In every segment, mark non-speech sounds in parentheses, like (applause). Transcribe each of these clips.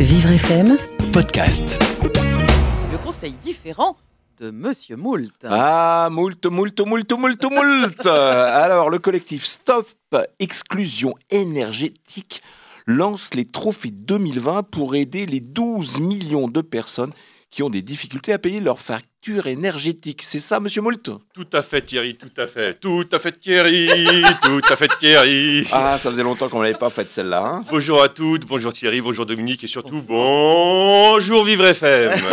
Vivre FM, podcast. Le conseil différent de Monsieur Moult. Ah, moult, moult, moult, moult, moult. (laughs) Alors, le collectif Stop Exclusion énergétique lance les trophées 2020 pour aider les 12 millions de personnes qui ont des difficultés à payer leurs factures énergétiques. C'est ça, monsieur Moult? Tout à fait Thierry, tout à fait, tout à fait Thierry, (laughs) tout à fait Thierry. Ah, ça faisait longtemps qu'on ne l'avait pas faite celle-là. hein. Bonjour à toutes, bonjour Thierry, bonjour Dominique et surtout bonjour Vivre FM. (laughs)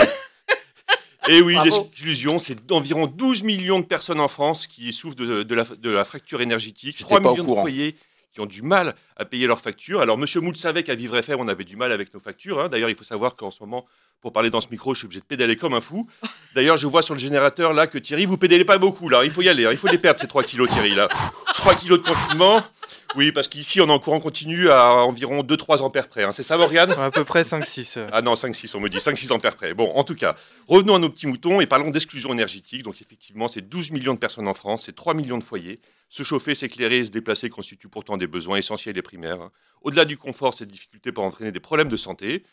Et oui, Bravo. l'exclusion, c'est d'environ 12 millions de personnes en France qui souffrent de, de la, de la fracture énergétique. J'étais 3 pas au millions de foyers qui ont du mal à payer leurs factures. Alors, Monsieur Moult savait qu'à Vivre FM, on avait du mal avec nos factures. hein. D'ailleurs, il faut savoir qu'en ce moment, pour parler dans ce micro, je suis obligé de pédaler comme un fou. (laughs) D'ailleurs, je vois sur le générateur là que Thierry, vous pédalez pas beaucoup. Là, il faut y aller. hein. Il faut les perdre ces 3 kilos, Thierry. Là, 3 kilos de confinement. Oui, parce qu'ici, on est en courant continu à environ 2-3 ampères près. hein. C'est ça, Morgane? À peu près 5-6. euh. ah non, 5-6, on me dit 5-6 ampères près. Bon, en tout cas, revenons à nos petits moutons et parlons d'exclusion énergétique. Donc, effectivement, c'est 12 millions de personnes en France, c'est 3 millions de foyers. Se chauffer, s'éclairer et se déplacer constituent pourtant des besoins essentiels et primaires. hein. Au-delà du confort, cette difficulté peut entraîner des problèmes de santé,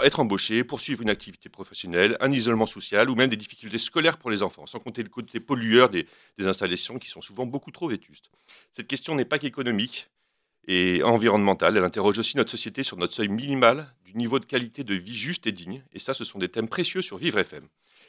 être embauché, poursuivre une activité professionnelle, un isolement social ou même des difficultés scolaires pour les enfants, sans compter le côté pollueur des, installations qui sont souvent beaucoup trop vétustes. Cette question n'est pas qu'économique et environnementale, elle interroge aussi notre société sur notre seuil minimal du niveau de qualité de vie juste et digne, et ça, ce sont des thèmes précieux sur Vivre FM.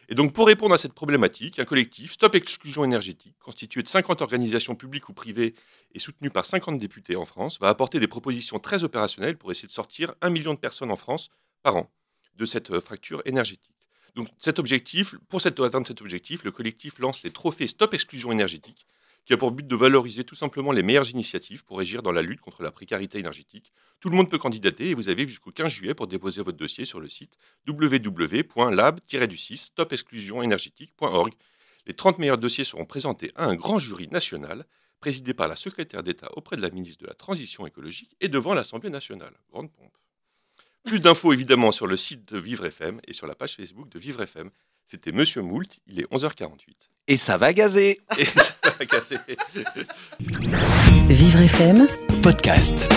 Et donc, pour répondre à cette problématique, un collectif, Stop Exclusion énergétique, constitué de 50 organisations publiques ou privées et soutenu par 50 députés en France, va apporter des propositions très opérationnelles pour essayer de sortir un million de personnes en France par an de cette euh, fracture énergétique. Donc, cet objectif, pour atteindre cet objectif, le collectif lance les trophées Stop Exclusion énergétique, qui a pour but de valoriser tout simplement les meilleures initiatives pour agir dans la lutte contre la précarité énergétique. Tout le monde peut candidater et vous avez jusqu'au 15 juillet pour déposer votre dossier sur le site www.lab-stopexclusionénergétique.org. Les 30 meilleurs dossiers seront présentés à un grand jury national présidé par la secrétaire d'État auprès de la ministre de la Transition écologique et devant l'Assemblée nationale. Grande pompe. Plus d'infos évidemment sur le site de Vivre FM et sur la page Facebook de Vivre FM. C'était Monsieur Moult, il est 11h48. Et ça va gazer. (laughs) Et ça va casser. Vivre FM, Podcast.